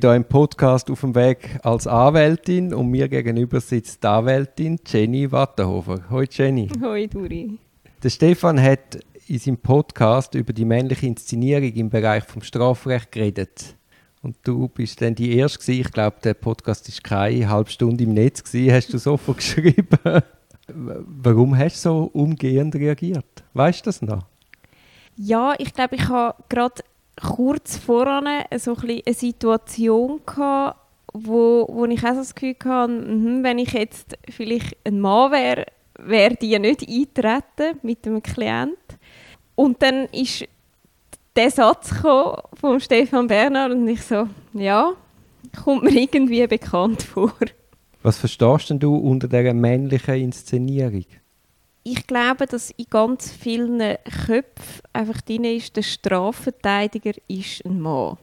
bin hier im Podcast auf dem Weg als Anwältin und mir gegenüber sitzt die Anwältin Jenny Wattenhofer. Hoi Jenny. Hoi Duri. Der Stefan hat in seinem Podcast über die männliche Inszenierung im Bereich vom Strafrecht geredet. Und du bist dann die Erste gewesen. Ich glaube, der Podcast ist keine halbe Stunde im Netz gewesen. Hast du sofort geschrieben. Warum hast du so umgehend reagiert? Weißt du das noch? Ja, ich glaube, ich habe gerade kurz voran so ein eine Situation gehabt, wo, wo ich auch so das Gefühl hatte, mh, wenn ich jetzt vielleicht ein Mann wäre, wäre die ja nicht eintreten mit einem Klient. Und dann ist der Satz von Stefan Bernhard und ich so, ja, kommt mir irgendwie bekannt vor. Was verstehst denn du unter dieser männlichen Inszenierung? Ich glaube, dass in ganz vielen Köpfen einfach drin ist, der Strafverteidiger ist ein Mann.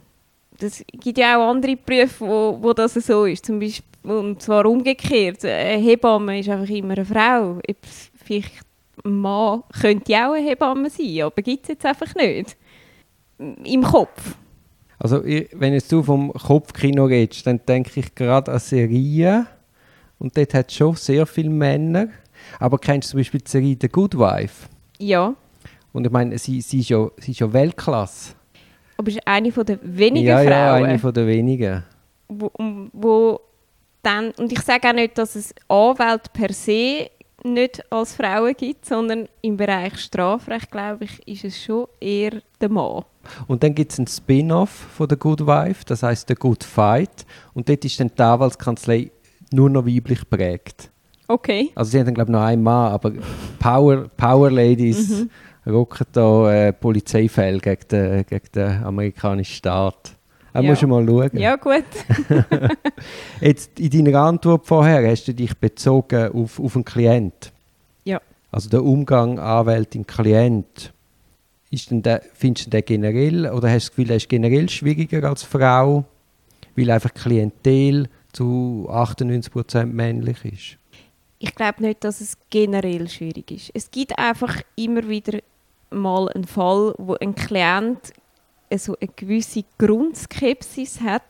Es gibt ja auch andere Berufe, wo, wo das so ist. Zum Beispiel, und zwar umgekehrt. Eine Hebamme ist einfach immer eine Frau. Vielleicht ein Mann könnte auch eine Hebamme sein, aber gibt es jetzt einfach nicht. Im Kopf. Also wenn jetzt du vom Kopfkino redest, dann denke ich gerade an Serien. Und dort hat es schon sehr viele Männer. Aber kennst du zum Beispiel die Serie The Good Wife? Ja. Und ich meine, sie, sie, ist, ja, sie ist ja Weltklasse. Aber ist eine von der wenigen ja, Frauen. Ja, eine von der wenigen. Wo, wo dann, und ich sage auch nicht, dass es Anwälte per se nicht als Frauen gibt, sondern im Bereich Strafrecht, glaube ich, ist es schon eher der Mann. Und dann gibt es einen Spin-off von The Good Wife, das heißt The Good Fight. Und dort ist dann die Anwaltskanzlei nur noch weiblich prägt. Okay. Also sie haben dann glaube ich noch einen Mann, aber Power, Power Ladies mhm. rocken da äh, Polizeifälle gegen den, gegen den amerikanischen Staat. Da ja. musst du mal schauen. Ja, gut. Jetzt in deiner Antwort vorher hast du dich bezogen auf, auf einen Klient. Ja. Also der Umgang Anwältin-Klient. findest du den generell oder hast du das Gefühl, er ist generell schwieriger als Frau, weil einfach Klientel zu 98% männlich ist? Ich glaube nicht, dass es generell schwierig ist. Es gibt einfach immer wieder mal einen Fall, wo ein Klient so eine gewisse Grundskepsis hat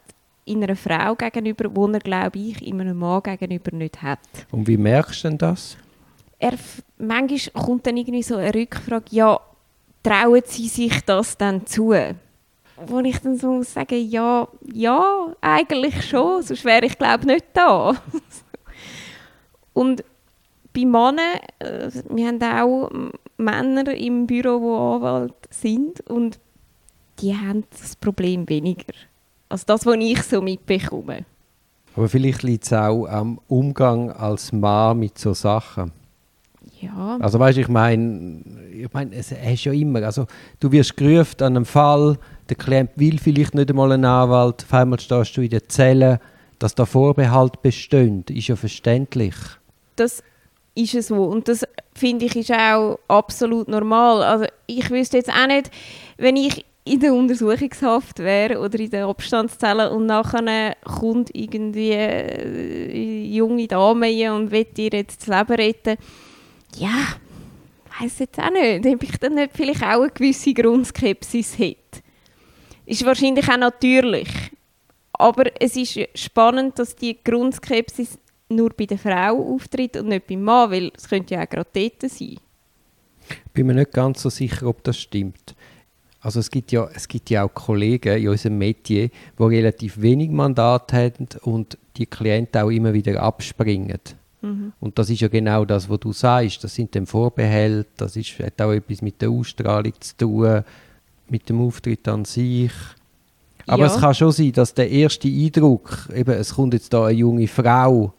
in einer Frau gegenüber, wo er, glaube ich, in einem Mann gegenüber nicht hat. Und wie merkst du denn das? Er, manchmal kommt dann irgendwie so eine Rückfrage, ja, trauen Sie sich das dann zu? Wo ich dann so sage, ja, ja, eigentlich schon, sonst wäre ich, glaube nicht da. Und bei Männern, äh, wir haben auch Männer im Büro, die Anwalt sind und die haben das Problem weniger. als das, was ich so mitbekomme. Aber vielleicht liegt es auch am Umgang als Mann mit so Sachen. Ja. Also weißt, ich meine, ich meine, es ist ja immer, also du wirst gerufen an einem Fall, der Klient will vielleicht nicht einmal einen Anwalt, auf einmal stehst du in der Zelle, dass da Vorbehalt besteht, ist ja verständlich. Das ist so und das finde ich ist auch absolut normal. Also ich wüsste jetzt auch nicht, wenn ich in der Untersuchungshaft wäre oder in der Abstandszelle und nachher kommt irgendwie eine äh, junge Dame und will ihr jetzt das Leben retten. Ja, weiß jetzt auch nicht, ob ich dann nicht vielleicht auch eine gewisse Grundskepsis hätte. Ist wahrscheinlich auch natürlich. Aber es ist spannend, dass die Grundskepsis nur bei der Frau auftritt und nicht beim Mann, weil es könnte ja auch gerade dort sein. Ich bin mir nicht ganz so sicher, ob das stimmt. Also es gibt ja, es gibt ja auch Kollegen in unserem Metier, die relativ wenig Mandat haben und die Klienten auch immer wieder abspringen. Mhm. Und das ist ja genau das, was du sagst. Das sind dann Vorbehälte, das ist, hat auch etwas mit der Ausstrahlung zu tun, mit dem Auftritt an sich. Aber ja. es kann schon sein, dass der erste Eindruck, eben, es kommt jetzt da eine junge Frau,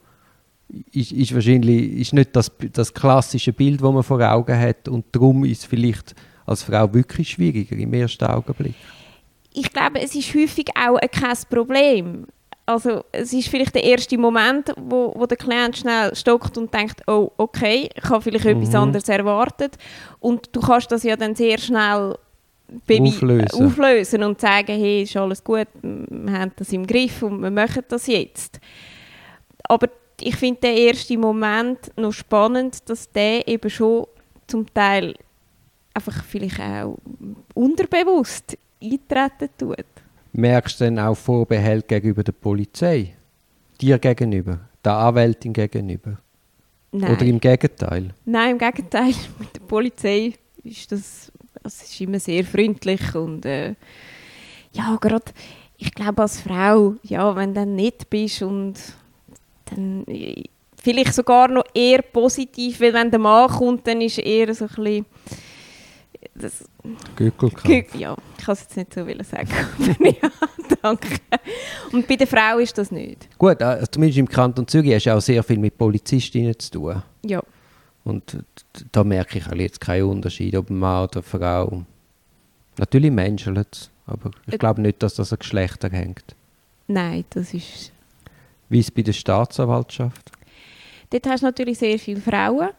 ist, ist wahrscheinlich ist nicht das, das klassische Bild, das man vor Augen hat und darum ist es vielleicht als Frau wirklich schwieriger im ersten Augenblick? Ich glaube, es ist häufig auch kein Problem. Also es ist vielleicht der erste Moment, wo, wo der Klient schnell stockt und denkt, oh, okay, ich habe vielleicht mhm. etwas anderes erwartet. Und du kannst das ja dann sehr schnell auflösen. auflösen und sagen, hey, ist alles gut, wir haben das im Griff und wir machen das jetzt. Aber ich finde den ersten Moment noch spannend, dass der eben schon zum Teil einfach vielleicht auch unterbewusst eintreten tut. Merkst du dann auch Vorbehalt gegenüber der Polizei? Dir gegenüber? Der Anwältin gegenüber? Nein. Oder im Gegenteil? Nein, im Gegenteil. Mit der Polizei ist das, das ist immer sehr freundlich und äh, ja, gerade, ich glaube als Frau, ja, wenn du dann nicht bist und dann äh, vielleicht sogar noch eher positiv, weil wenn der Mann kommt, dann ist eher so ein bisschen das, Gückelkampf. ja, ich kann es jetzt nicht so sagen. ja, danke. Und bei der Frau ist das nicht. Gut, äh, zumindest im Kanton Zürich hast du auch sehr viel mit Polizistinnen zu tun. Ja. Und da merke ich halt jetzt keinen Unterschied, ob Mann oder Frau. Natürlich menschelt aber ich Äh. glaube nicht, dass das an Geschlechter hängt. Nein, das ist Wie ist es bei der Staatsanwaltschaft? Dort hast du natürlich sehr viele Frauen.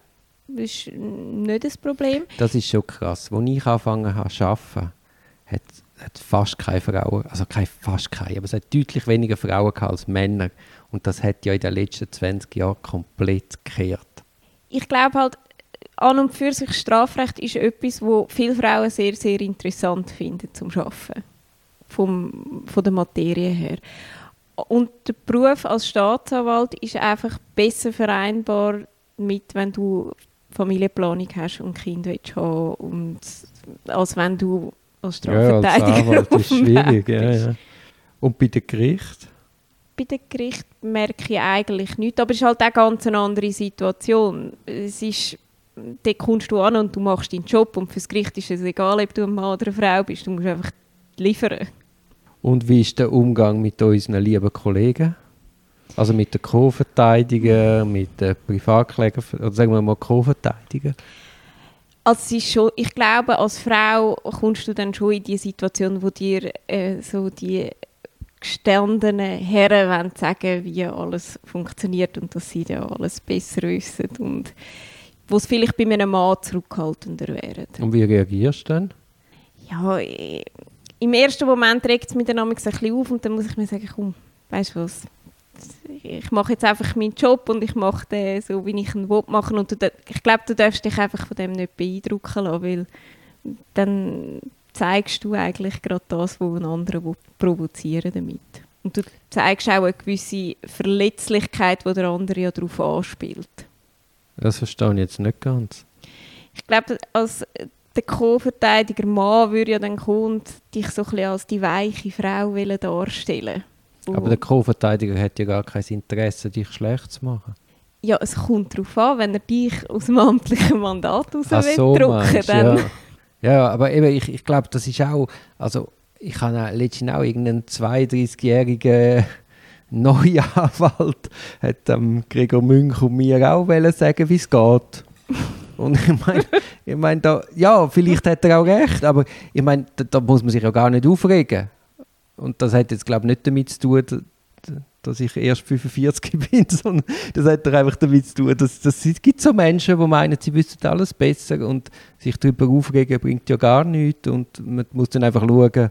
Das ist nicht das Problem. Das ist schon krass. Als ich angefangen habe zu arbeiten, hat hat fast keine Frauen, also keine, fast keine, aber es hat deutlich weniger Frauen gehabt als Männer. Und das hat ja in den letzten 20 Jahren komplett gekehrt. Ich glaube halt, an und für sich Strafrecht ist etwas, wo viele Frauen sehr, sehr interessant finden zum Arbeiten. Vom, von der Materie her. Und der Beruf als Staatsanwalt ist einfach besser vereinbar mit, wenn du Familienplanung hast und Kinder willst haben und als wenn du als Strafverteidiger Anwalt auf ist schwierig. Ja, ja. Und bei den Gerichten? bei dem Gericht merke ich eigentlich nichts, aber es ist halt auch ganz eine andere Situation. Es ist, dort kommst du an und du machst deinen Job und fürs Gericht ist es egal, ob du ein Mann oder eine Frau bist, du musst einfach liefern. Und wie ist der Umgang mit unseren lieben Kollegen? Also mit den Co-Verteidigern, mit den Privatklägern, oder sagen wir mal Co-Verteidiger? Also es ist schon, ich glaube, als Frau kommst du dann schon in die Situation, wo dir äh, so die gestandenen Herren wollen sagen, wie alles funktioniert und dass sie ja alles besser wissen und wo es vielleicht bei einem Mann zurückhaltender wäre. Und wie reagierst du dann? Ja, äh, im ersten Moment regt es mich dann ein bisschen auf und dann muss ich mir sagen, komm, weißt du was, ich mache jetzt einfach meinen Job und ich mache den so, wie ich ihn will machen und du, ich glaube, du darfst dich einfach von dem nicht beeindrucken lassen, weil dann zeigst du eigentlich gerade das, was ein anderer provozieren damit. Und du zeigst auch eine gewisse Verletzlichkeit, die der andere ja darauf anspielt. Das verstehe ich jetzt nicht ganz. Ich glaube, als der Co-Verteidiger Mann würde ja dann kommen und dich so ein bisschen als die weiche Frau darstellen Aber der Co-Verteidiger hat ja gar kein Interesse, dich schlecht zu machen. Ja, es kommt darauf an, wenn er dich aus dem amtlichen Mandat raus Ach will so, drücken meinst dann... ja. ja, aber eben, ich, ich glaube, das ist auch, also ich habe letztens auch irgendeinen 32-jährigen neuen Anwalt, hat ähm, Gregor Münch und mir auch sagen, wie es geht. Und ich meine, ich mein, ja, vielleicht hat er auch recht, aber ich meine, da, da muss man sich ja gar nicht aufregen. Und das hat jetzt, glaube ich, nicht damit zu tun, dass ich erst 45 bin, sondern das hat doch einfach damit zu tun, dass, es gibt so Menschen, die meinen, sie wüssten alles besser und sich darüber aufregen bringt ja gar nichts und man muss dann einfach schauen,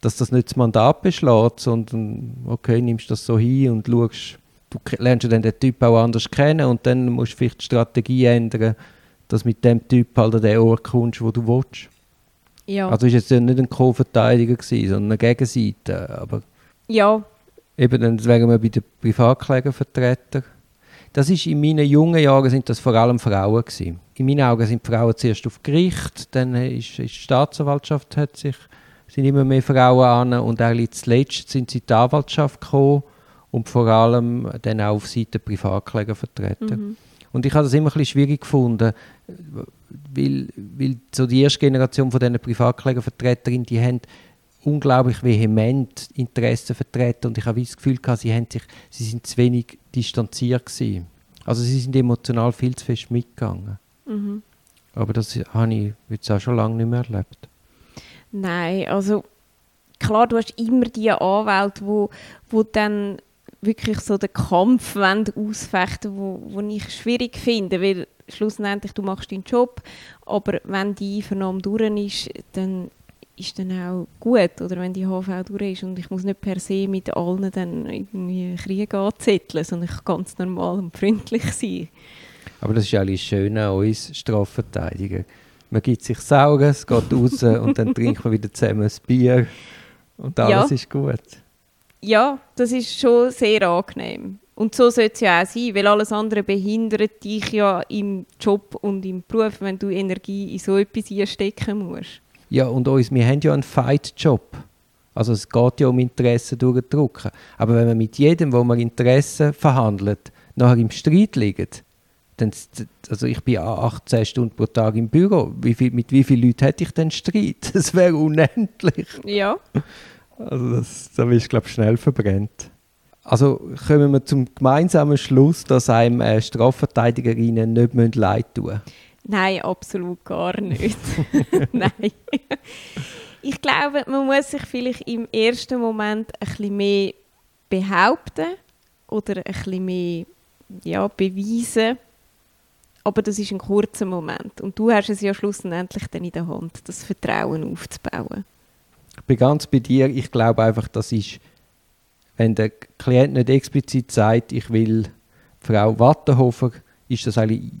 dass das nicht das Mandat beschlägt, sondern okay, nimmst das so hin und schaust, du lernst dann den Typ auch anders kennen und dann musst du vielleicht die Strategie ändern, dass mit dem Typ halt an den Ort kommst, wo du willst. Ja. Also ist jetzt ja nicht ein Co-Verteidiger gewesen, sondern eine Gegenseite, aber ja, Eben, dann wären wir bei den Privatklägervertretern. Das ist in meinen jungen Jahren sind das vor allem Frauen gewesen. In meinen Augen sind Frauen zuerst auf Gericht, dann ist, ist die Staatsanwaltschaft hat sich sind immer mehr Frauen an und eigentlich zuletzt sind sie in die Anwaltschaft gekommen und vor allem dann auch auf Seite Privatklägervertreter. mhm. Und ich habe das immer ein bisschen schwierig gefunden, weil, weil so die erste Generation von diesen Privatklägervertreterinnen, die haben unglaublich vehement Interessen vertreten und ich habe das Gefühl gehabt, sie, haben sich, sie sind zu wenig distanziert gewesen. Also sie sind emotional viel zu fest mitgegangen. Mhm. Aber das habe ich jetzt auch schon lange nicht mehr erlebt. Nein, also klar, du hast immer die Anwälte, wo, wo dann wirklich so den Kampf ausfechten wo, wo ich schwierig finde, weil schlussendlich du machst deinen Job, aber wenn die Vernahme durch ist, dann ist dann auch gut, oder wenn die HV durch ist und ich muss nicht per se mit allen dann irgendwie Krieg anzetteln, sondern ich kann ganz normal und freundlich sein. Aber das ist eigentlich schön an uns Strafverteidiger. Man gibt sich Saugen, es geht raus und dann trinkt man wieder zusammen ein Bier Und alles ja. ist gut. Ja, das ist schon sehr angenehm. Und so sollte es ja auch sein, weil alles andere behindert dich ja im Job und im Beruf, wenn du Energie in so etwas einstecken musst. Ja, und uns, wir haben ja einen Fight-Job. Also es geht ja um Interessen durchdrücken. Aber wenn man mit jedem, wo man Interessen verhandelt, nachher im Streit liegt, dann, also ich bin 18 Stunden pro Tag im Büro. Wie viel, mit wie vielen Leuten hätte ich denn Streit? Das wäre unendlich. Ja. Also das, da wirst du, glaube ich, schnell verbrennt. Also kommen wir zum gemeinsamen Schluss, dass einem äh, Strafverteidigerinnen nicht leid tun müssen. Nein, absolut gar nicht. Nein. Ich glaube, man muss sich vielleicht im ersten Moment ein bisschen mehr behaupten oder ein bisschen mehr ja, beweisen. Aber das ist ein kurzer Moment. Und du hast es ja schlussendlich dann in der Hand, das Vertrauen aufzubauen. Ich bin ganz bei dir. Ich glaube einfach, das ist wenn der Klient nicht explizit sagt, ich will Frau Wattenhofer, ist das eigentlich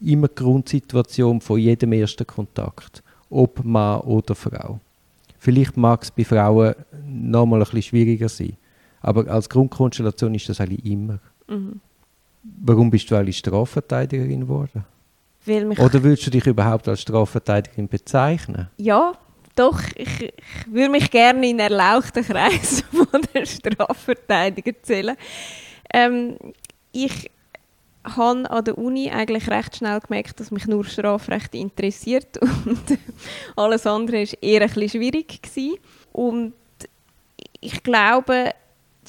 immer die Grundsituation von jedem ersten Kontakt, ob Mann oder Frau. Vielleicht mag es bei Frauen noch mal ein bisschen schwieriger sein, aber als Grundkonstellation ist das eigentlich immer. Mhm. Warum bist du eigentlich Strafverteidigerin geworden? Oder würdest du dich überhaupt als Strafverteidigerin bezeichnen? Ja, doch, ich, ich würde mich gerne in erlauchten Kreis von der Strafverteidiger zählen. Ähm, ich habe an der Uni eigentlich recht schnell gemerkt, dass mich nur Strafrecht interessiert und alles andere war eher ein schwierig gewesen. Und ich glaube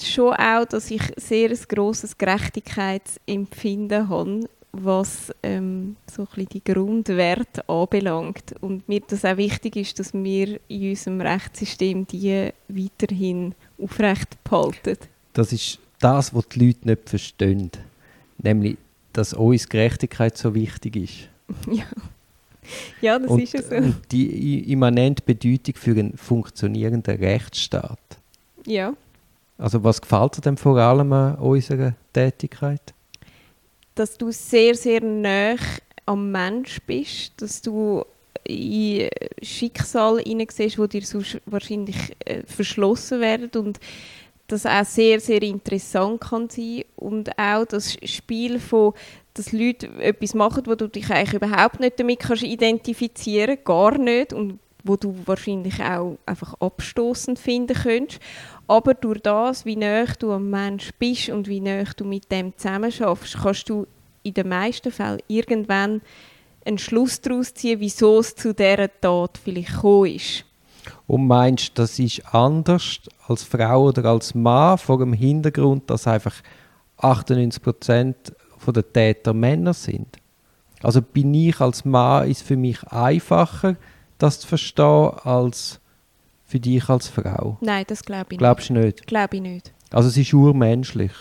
schon auch, dass ich sehr ein grosses Gerechtigkeitsempfinden habe was ähm, so ein die Grundwerte anbelangt. Und mir das auch wichtig ist, dass wir in unserem Rechtssystem die weiterhin aufrecht behalten. Das ist das, was die Leute nicht verstehen. Nämlich, dass uns Gerechtigkeit so wichtig ist. ja. ja, das und, ist es so. Und die immanente Bedeutung für einen funktionierenden Rechtsstaat. Ja. Also was gefällt dir denn vor allem an unserer Tätigkeit? Dass du sehr, sehr nah am Mensch bist, dass du in Schicksal hineinsiehst, wo dir sonst wahrscheinlich äh, verschlossen werden und das auch sehr, sehr interessant kann sein und auch das Spiel von dass Leute etwas machen, wo du dich eigentlich überhaupt nicht damit kannst identifizieren, gar nicht und wo du wahrscheinlich auch einfach abstoßend finden könntest. Aber durch das, wie nah du am Mensch bist und wie nah du mit dem zusammen schaffst, kannst du in den meisten Fällen irgendwann einen Schluss daraus ziehen, wieso es zu dieser Tat vielleicht gekommen ist. Und meinst du, das ist anders als Frau oder als Mann vor dem Hintergrund, dass einfach 98% der Täter Männer sind? Also bin ich als Mann, ist für mich einfacher, das zu verstehen, als für dich als Frau? Nein, das glaube ich Glaubst nicht. Glaubst du nicht? Glaube ich nicht. Also es ist urmenschlich?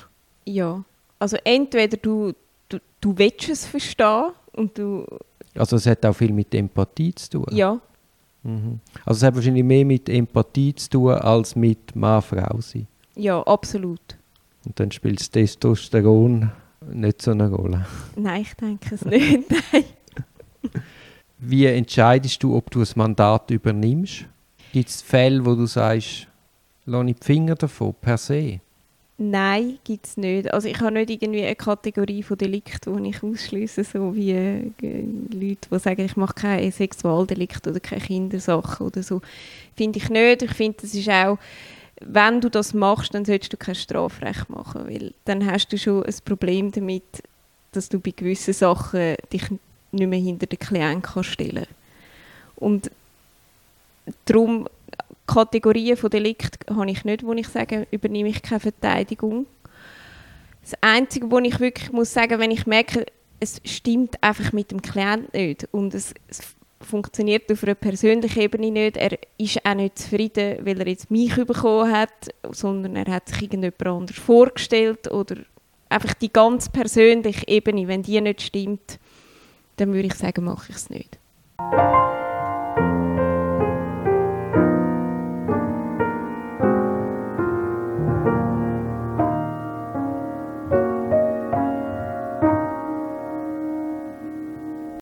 Ja. Also entweder du, du, du willst es verstehen und du... Also es hat auch viel mit Empathie zu tun? Ja. Mhm. Also es hat wahrscheinlich mehr mit Empathie zu tun, als mit Mann-Frau sein? Ja, absolut. Und dann spielt das Testosteron nicht so eine Rolle? Nein, ich denke es nicht, nein. Wie entscheidest du, ob du ein Mandat übernimmst? Gibt es Fälle, wo du sagst, lass ich die Finger davon, per se? Nein, gibt es nicht. Also ich habe nicht irgendwie eine Kategorie von Delikten, die ich ausschließe, so wie äh, Leute, die sagen, ich mache keine Sexualdelikt oder keine Kindersachen oder so. Finde ich nicht. Ich finde, das ist auch, wenn du das machst, dann solltest du kein Strafrecht machen, weil dann hast du schon ein Problem damit, dass du bei gewissen Sachen dich nicht mehr hinter den Klienten kann stellen Und darum, Kategorien von Delikt habe ich nicht, wo ich sage, übernehme ich keine Verteidigung. Das Einzige, wo ich wirklich muss sagen, wenn ich merke, es stimmt einfach mit dem Klienten nicht und es, es funktioniert auf einer persönlichen Ebene nicht, er ist auch nicht zufrieden, weil er jetzt mich bekommen hat, sondern er hat sich irgendjemand anders vorgestellt oder einfach die ganz persönliche Ebene, wenn die nicht stimmt, dann würde ich sagen, mache ich es nicht.